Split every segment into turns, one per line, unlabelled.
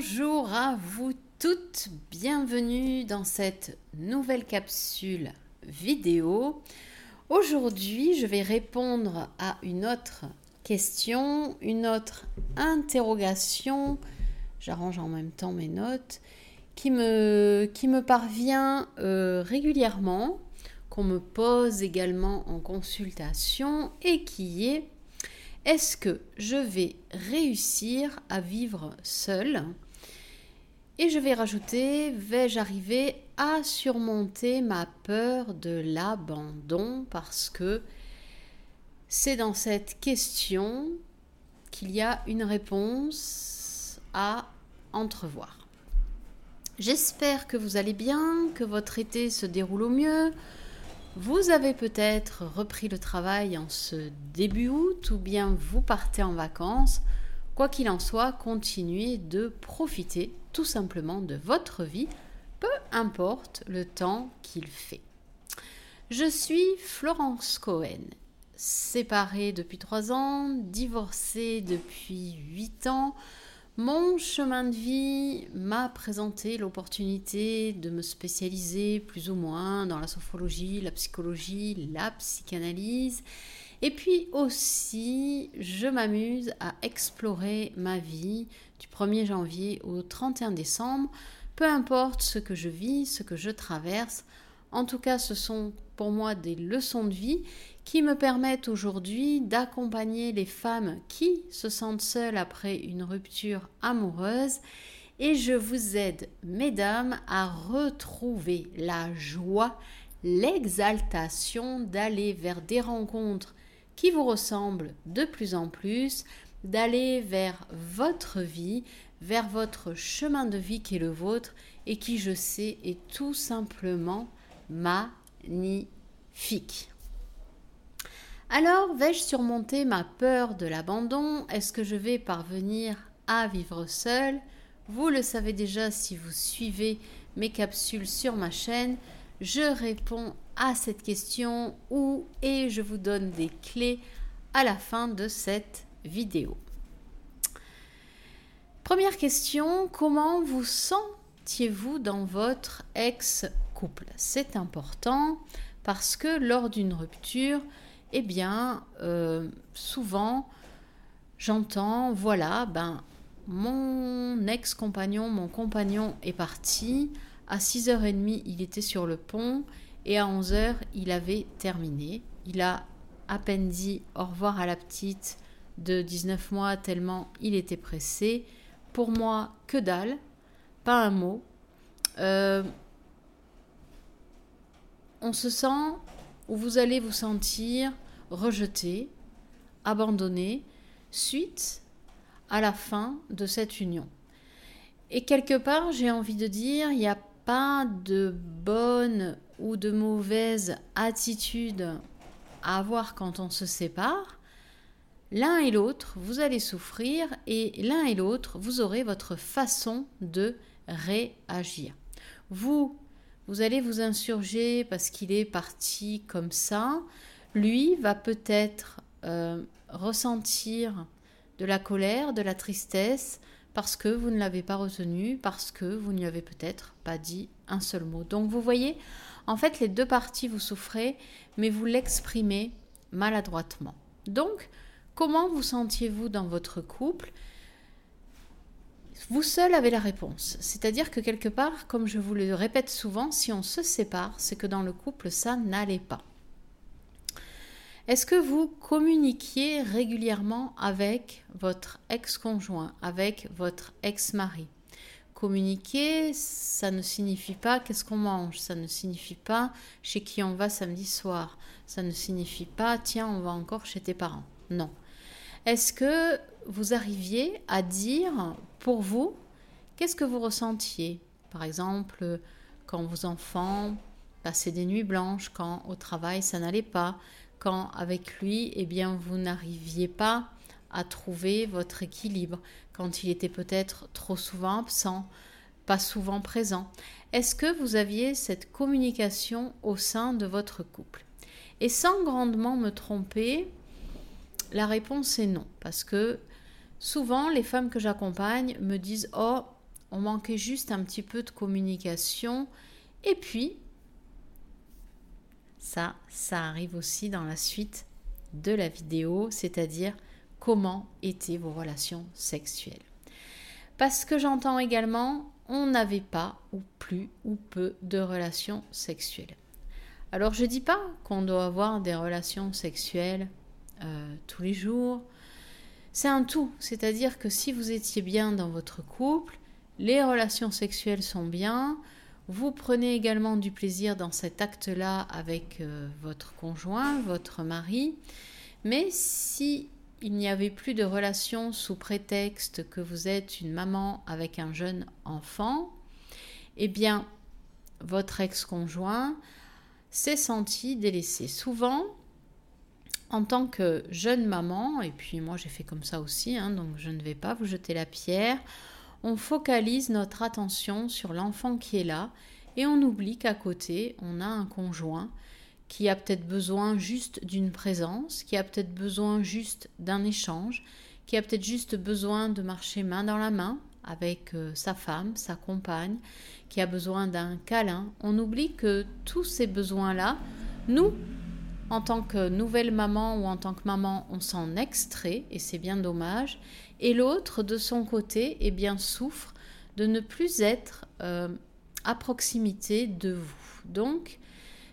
Bonjour à vous toutes, bienvenue dans cette nouvelle capsule vidéo. Aujourd'hui, je vais répondre à une autre question, une autre interrogation. J'arrange en même temps mes notes qui me, qui me parvient euh, régulièrement, qu'on me pose également en consultation et qui est est-ce que je vais réussir à vivre seule? Et je vais rajouter, vais-je arriver à surmonter ma peur de l'abandon? Parce que c'est dans cette question qu'il y a une réponse à entrevoir. J'espère que vous allez bien, que votre été se déroule au mieux, vous avez peut-être repris le travail en ce début août ou bien vous partez en vacances. Quoi qu'il en soit, continuez de profiter tout simplement de votre vie, peu importe le temps qu'il fait. Je suis Florence Cohen, séparée depuis trois ans, divorcée depuis huit ans, mon chemin de vie m'a présenté l'opportunité de me spécialiser plus ou moins dans la sophrologie, la psychologie, la psychanalyse. Et puis aussi, je m'amuse à explorer ma vie du 1er janvier au 31 décembre, peu importe ce que je vis, ce que je traverse. En tout cas, ce sont pour moi des leçons de vie qui me permettent aujourd'hui d'accompagner les femmes qui se sentent seules après une rupture amoureuse et je vous aide, mesdames, à retrouver la joie, l'exaltation d'aller vers des rencontres qui vous ressemblent de plus en plus, d'aller vers votre vie, vers votre chemin de vie qui est le vôtre et qui, je sais, est tout simplement magnifique. Alors, vais-je surmonter ma peur de l'abandon? Est-ce que je vais parvenir à vivre seule Vous le savez déjà si vous suivez mes capsules sur ma chaîne. Je réponds à cette question ou et je vous donne des clés à la fin de cette vidéo. Première question, comment vous sentiez-vous dans votre ex-couple? C'est important parce que lors d'une rupture, eh bien, euh, souvent, j'entends, voilà, ben, mon ex-compagnon, mon compagnon est parti. À 6h30, il était sur le pont et à 11h, il avait terminé. Il a à peine dit au revoir à la petite de 19 mois tellement il était pressé. Pour moi, que dalle, pas un mot. Euh, on se sent où vous allez vous sentir rejeté, abandonné, suite à la fin de cette union. Et quelque part, j'ai envie de dire, il n'y a pas de bonne ou de mauvaise attitude à avoir quand on se sépare. L'un et l'autre, vous allez souffrir et l'un et l'autre, vous aurez votre façon de réagir. Vous, vous allez vous insurger parce qu'il est parti comme ça. Lui va peut-être euh, ressentir de la colère, de la tristesse, parce que vous ne l'avez pas retenu, parce que vous n'y avez peut-être pas dit un seul mot. Donc vous voyez, en fait, les deux parties, vous souffrez, mais vous l'exprimez maladroitement. Donc, comment vous sentiez-vous dans votre couple? Vous seul avez la réponse. C'est-à-dire que quelque part, comme je vous le répète souvent, si on se sépare, c'est que dans le couple, ça n'allait pas. Est-ce que vous communiquiez régulièrement avec votre ex-conjoint, avec votre ex-mari? Communiquer, ça ne signifie pas qu'est-ce qu'on mange, ça ne signifie pas chez qui on va samedi soir, ça ne signifie pas tiens, on va encore chez tes parents. Non. Est-ce que vous arriviez à dire pour vous qu'est-ce que vous ressentiez? Par exemple, quand vos enfants passaient des nuits blanches, quand au travail ça n'allait pas, quand avec lui, eh bien, vous n'arriviez pas à trouver votre équilibre, quand il était peut-être trop souvent absent, pas souvent présent. Est-ce que vous aviez cette communication au sein de votre couple? Et sans grandement me tromper, la réponse est non, parce que souvent les femmes que j'accompagne me disent Oh, on manquait juste un petit peu de communication. Et puis, ça, ça arrive aussi dans la suite de la vidéo, c'est-à-dire comment étaient vos relations sexuelles. Parce que j'entends également, on n'avait pas ou plus ou peu de relations sexuelles. Alors je dis pas qu'on doit avoir des relations sexuelles euh, tous les jours. C'est un tout, c'est-à-dire que si vous étiez bien dans votre couple, les relations sexuelles sont bien, vous prenez également du plaisir dans cet acte-là avec euh, votre conjoint, votre mari, mais si il n'y avait plus de relation sous prétexte que vous êtes une maman avec un jeune enfant, eh bien, votre ex-conjoint s'est senti délaissé. Souvent, en tant que jeune maman, et puis moi j'ai fait comme ça aussi, hein, donc je ne vais pas vous jeter la pierre, on focalise notre attention sur l'enfant qui est là et on oublie qu'à côté, on a un conjoint qui a peut-être besoin juste d'une présence, qui a peut-être besoin juste d'un échange, qui a peut-être juste besoin de marcher main dans la main avec euh, sa femme, sa compagne, qui a besoin d'un câlin. On oublie que tous ces besoins-là, nous, en tant que nouvelle maman ou en tant que maman, on s'en extrait et c'est bien dommage. Et l'autre, de son côté, eh bien, souffre de ne plus être euh, à proximité de vous. Donc,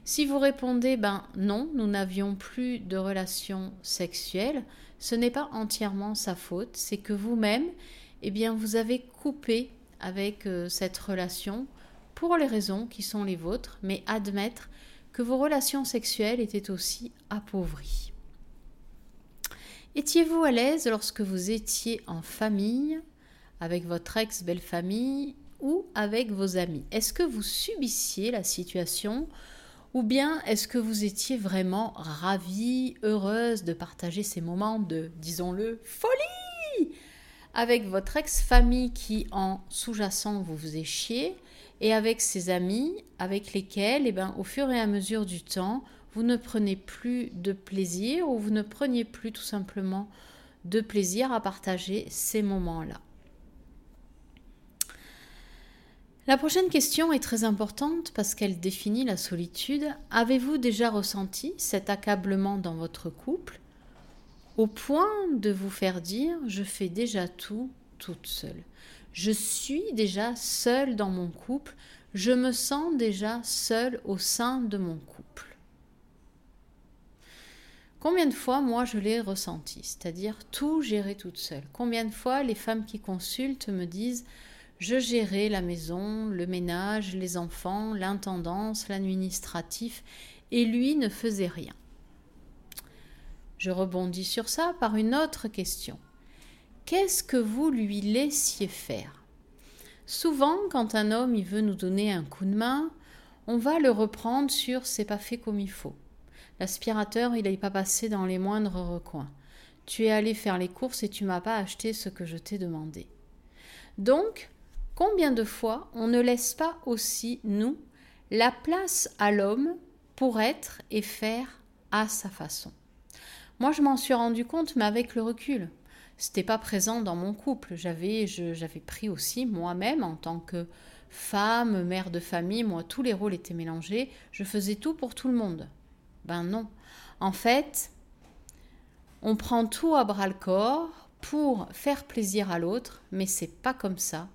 si vous répondez ben non, nous n'avions plus de relations sexuelles, ce n'est pas entièrement sa faute, c'est que vous-même, eh bien, vous avez coupé avec euh, cette relation pour les raisons qui sont les vôtres, mais admettre que vos relations sexuelles étaient aussi appauvries. Étiez-vous à l'aise lorsque vous étiez en famille, avec votre ex-belle-famille ou avec vos amis? Est-ce que vous subissiez la situation ou bien est-ce que vous étiez vraiment ravie, heureuse de partager ces moments de, disons-le, folie? Avec votre ex-famille qui, en sous-jacent, vous faisait chier et avec ses amis avec lesquels, eh ben, au fur et à mesure du temps, vous ne prenez plus de plaisir ou vous ne preniez plus tout simplement de plaisir à partager ces moments-là. La prochaine question est très importante parce qu'elle définit la solitude. Avez-vous déjà ressenti cet accablement dans votre couple? Au point de vous faire dire je fais déjà tout toute seule je suis déjà seule dans mon couple, je me sens déjà seule au sein de mon couple. Combien de fois, moi, je l'ai ressenti, c'est-à-dire tout gérer toute seule? Combien de fois les femmes qui consultent me disent je gérais la maison, le ménage, les enfants, l'intendance, l'administratif, et lui ne faisait rien? Je rebondis sur ça par une autre question qu'est-ce que vous lui laissiez faire? Souvent, quand un homme veut nous donner un coup de main, on va le reprendre sur c'est pas fait comme il faut. L'aspirateur, il n'est pas passé dans les moindres recoins. Tu es allé faire les courses et tu m'as pas acheté ce que je t'ai demandé. Donc, combien de fois on ne laisse pas aussi, nous, la place à l'homme pour être et faire à sa façon? Moi, je m'en suis rendu compte, mais avec le recul c'était pas présent dans mon couple. J'avais, j'avais pris aussi moi-même en tant que femme, mère de famille, moi tous les rôles étaient mélangés. Je faisais tout pour tout le monde. Ben non. En fait, on prend tout à bras le corps pour faire plaisir à l'autre, mais c'est pas comme ça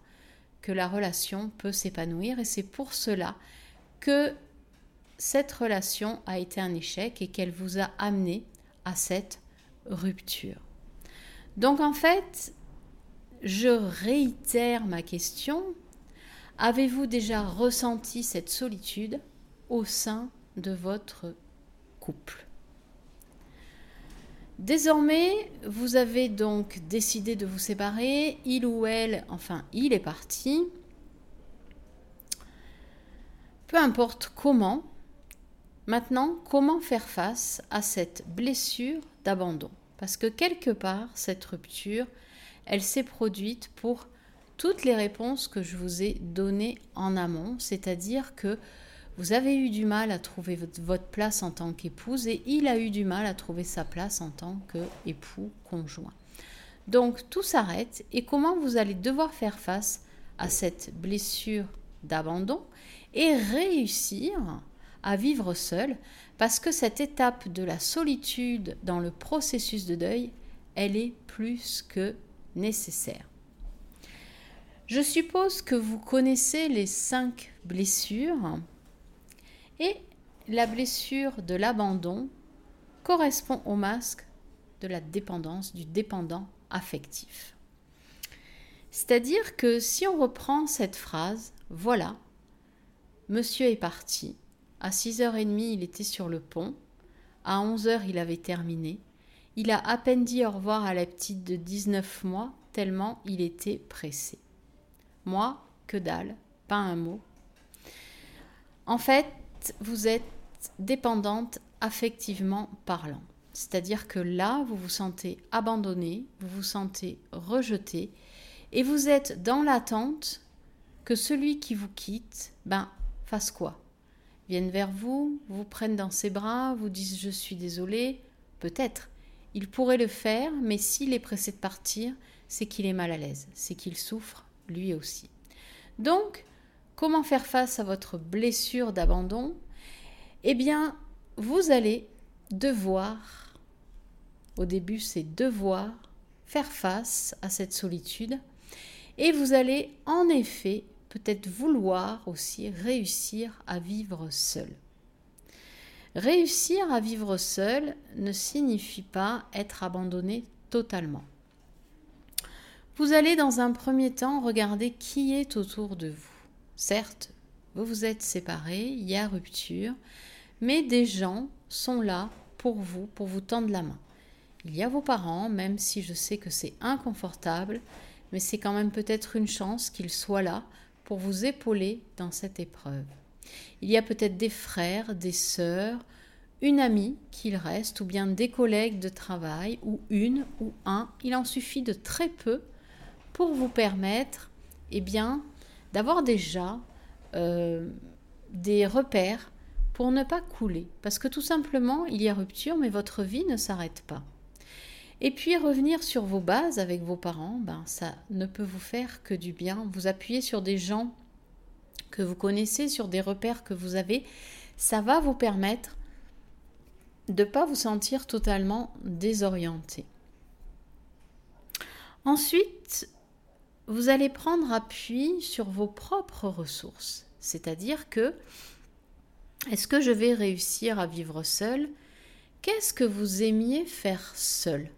que la relation peut s'épanouir et c'est pour cela que cette relation a été un échec et qu'elle vous a amené à cette rupture. Donc en fait, je réitère ma question. Avez-vous déjà ressenti cette solitude au sein de votre couple? Désormais, vous avez donc décidé de vous séparer, il ou elle, enfin il est parti. Peu importe comment, maintenant, comment faire face à cette blessure d'abandon? Parce que quelque part, cette rupture, elle s'est produite pour toutes les réponses que je vous ai données en amont, c'est-à-dire que vous avez eu du mal à trouver votre place en tant qu'épouse et il a eu du mal à trouver sa place en tant qu'époux conjoint. Donc tout s'arrête et comment vous allez devoir faire face à cette blessure d'abandon et réussir à vivre seul parce que cette étape de la solitude dans le processus de deuil, elle est plus que nécessaire. Je suppose que vous connaissez les cinq blessures et la blessure de l'abandon correspond au masque de la dépendance, du dépendant affectif. C'est-à-dire que si on reprend cette phrase, voilà, monsieur est parti, à 6h30 il était sur le pont, à 11h il avait terminé, il a à peine dit au revoir à la petite de 19 mois, tellement il était pressé. Moi, que dalle, pas un mot. En fait, vous êtes dépendante affectivement parlant. C'est-à-dire que là, vous vous sentez abandonné, vous vous sentez rejeté, et vous êtes dans l'attente que celui qui vous quitte, ben, fasse quoi? Vienne vers vous, vous prenne dans ses bras, vous dise je suis désolé, peut-être. Il pourrait le faire, mais s'il est pressé de partir, c'est qu'il est mal à l'aise, c'est qu'il souffre lui aussi. Donc, comment faire face à votre blessure d'abandon? Eh bien, vous allez devoir, au début c'est devoir, faire face à cette solitude et vous allez en effet peut-être vouloir aussi réussir à vivre seul. Réussir à vivre seul ne signifie pas être abandonné totalement. Vous allez dans un premier temps regarder qui est autour de vous. Certes, vous vous êtes séparés, il y a rupture, mais des gens sont là pour vous, pour vous tendre la main. Il y a vos parents, même si je sais que c'est inconfortable, mais c'est quand même peut-être une chance qu'ils soient là pour vous épauler dans cette épreuve. Il y a peut-être des frères, des sœurs, une amie qu'il reste, ou bien des collègues de travail, ou une ou un. Il en suffit de très peu pour vous permettre eh bien, d'avoir déjà euh, des repères pour ne pas couler. Parce que tout simplement, il y a rupture, mais votre vie ne s'arrête pas. Et puis revenir sur vos bases avec vos parents, ben, ça ne peut vous faire que du bien. Vous appuyez sur des gens que vous connaissez, sur des repères que vous avez, ça va vous permettre de ne pas vous sentir totalement désorienté. Ensuite, vous allez prendre appui sur vos propres ressources. C'est-à-dire que, est-ce que je vais réussir à vivre seul Qu'est-ce que vous aimiez faire seul?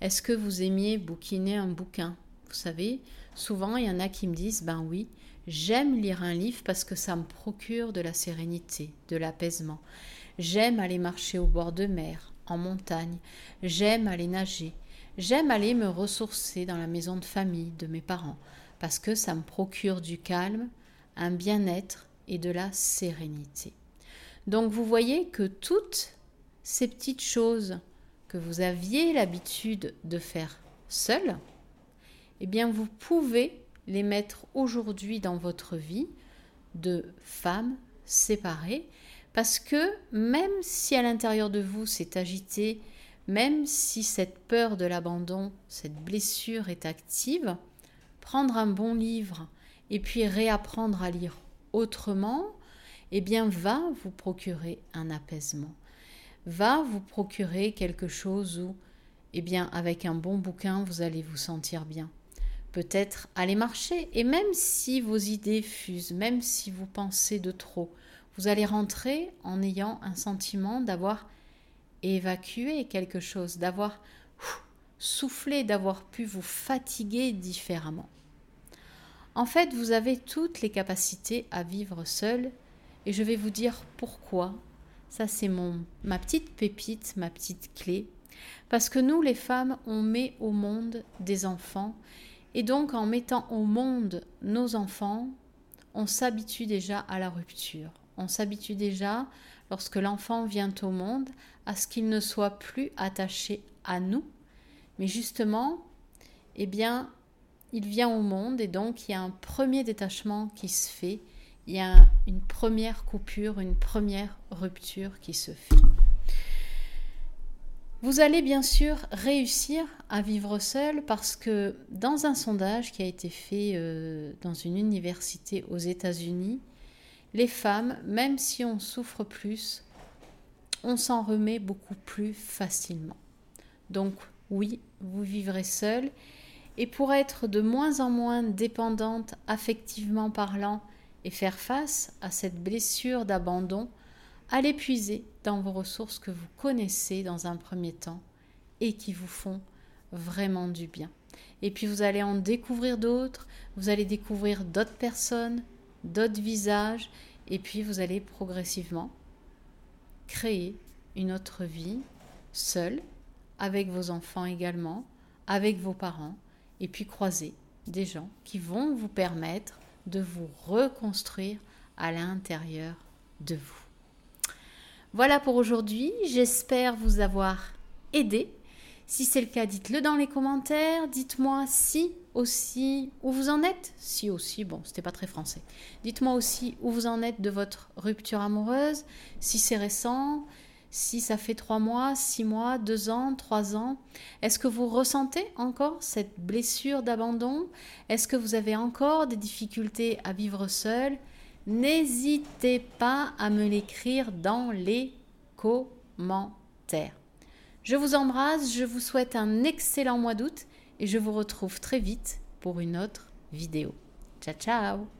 Est-ce que vous aimiez bouquiner un bouquin? Vous savez, souvent il y en a qui me disent, ben oui, j'aime lire un livre parce que ça me procure de la sérénité, de l'apaisement. J'aime aller marcher au bord de mer, en montagne. J'aime aller nager. J'aime aller me ressourcer dans la maison de famille de mes parents parce que ça me procure du calme, un bien-être et de la sérénité. Donc vous voyez que toutes ces petites choses que vous aviez l'habitude de faire seul, eh bien vous pouvez les mettre aujourd'hui dans votre vie de femme séparée parce que même si à l'intérieur de vous c'est agité, même si cette peur de l'abandon, cette blessure est active, prendre un bon livre et puis réapprendre à lire autrement, eh bien va vous procurer un apaisement, va vous procurer quelque chose où, eh bien avec un bon bouquin, vous allez vous sentir bien. Peut-être aller marcher et même si vos idées fusent, même si vous pensez de trop, vous allez rentrer en ayant un sentiment d'avoir évacuer quelque chose, d'avoir soufflé, d'avoir pu vous fatiguer différemment. En fait, vous avez toutes les capacités à vivre seul et je vais vous dire pourquoi. Ça c'est mon ma petite pépite, ma petite clé. Parce que nous les femmes, on met au monde des enfants. Et donc en mettant au monde nos enfants, on s'habitue déjà à la rupture. On s'habitue déjà lorsque l'enfant vient au monde, à ce qu'il ne soit plus attaché à nous, mais justement, eh bien, il vient au monde et donc il y a un premier détachement qui se fait, il y a une première coupure, une première rupture qui se fait. Vous allez bien sûr réussir à vivre seul parce que dans un sondage qui a été fait euh, dans une université aux États-Unis, les femmes, même si on souffre plus, on s'en remet beaucoup plus facilement. Donc oui, vous vivrez seul et pour être de moins en moins dépendante affectivement parlant et faire face à cette blessure d'abandon, allez puiser dans vos ressources que vous connaissez dans un premier temps et qui vous font vraiment du bien. Et puis vous allez en découvrir d'autres, vous allez découvrir d'autres personnes, d'autres visages, et puis vous allez progressivement créer une autre vie seule, avec vos enfants également, avec vos parents, et puis croiser des gens qui vont vous permettre de vous reconstruire à l'intérieur de vous. Voilà pour aujourd'hui. J'espère vous avoir aidé. Si c'est le cas, dites-le dans les commentaires. Dites-moi si aussi où vous en êtes. Si aussi, bon, c'était pas très français. Dites-moi aussi où vous en êtes de votre rupture amoureuse. Si c'est récent, si ça fait trois mois, six mois, deux ans, trois ans. Est-ce que vous ressentez encore cette blessure d'abandon? Est-ce que vous avez encore des difficultés à vivre seul? N'hésitez pas à me l'écrire dans les commentaires. Je vous embrasse, je vous souhaite un excellent mois d'août et je vous retrouve très vite pour une autre vidéo. Ciao ciao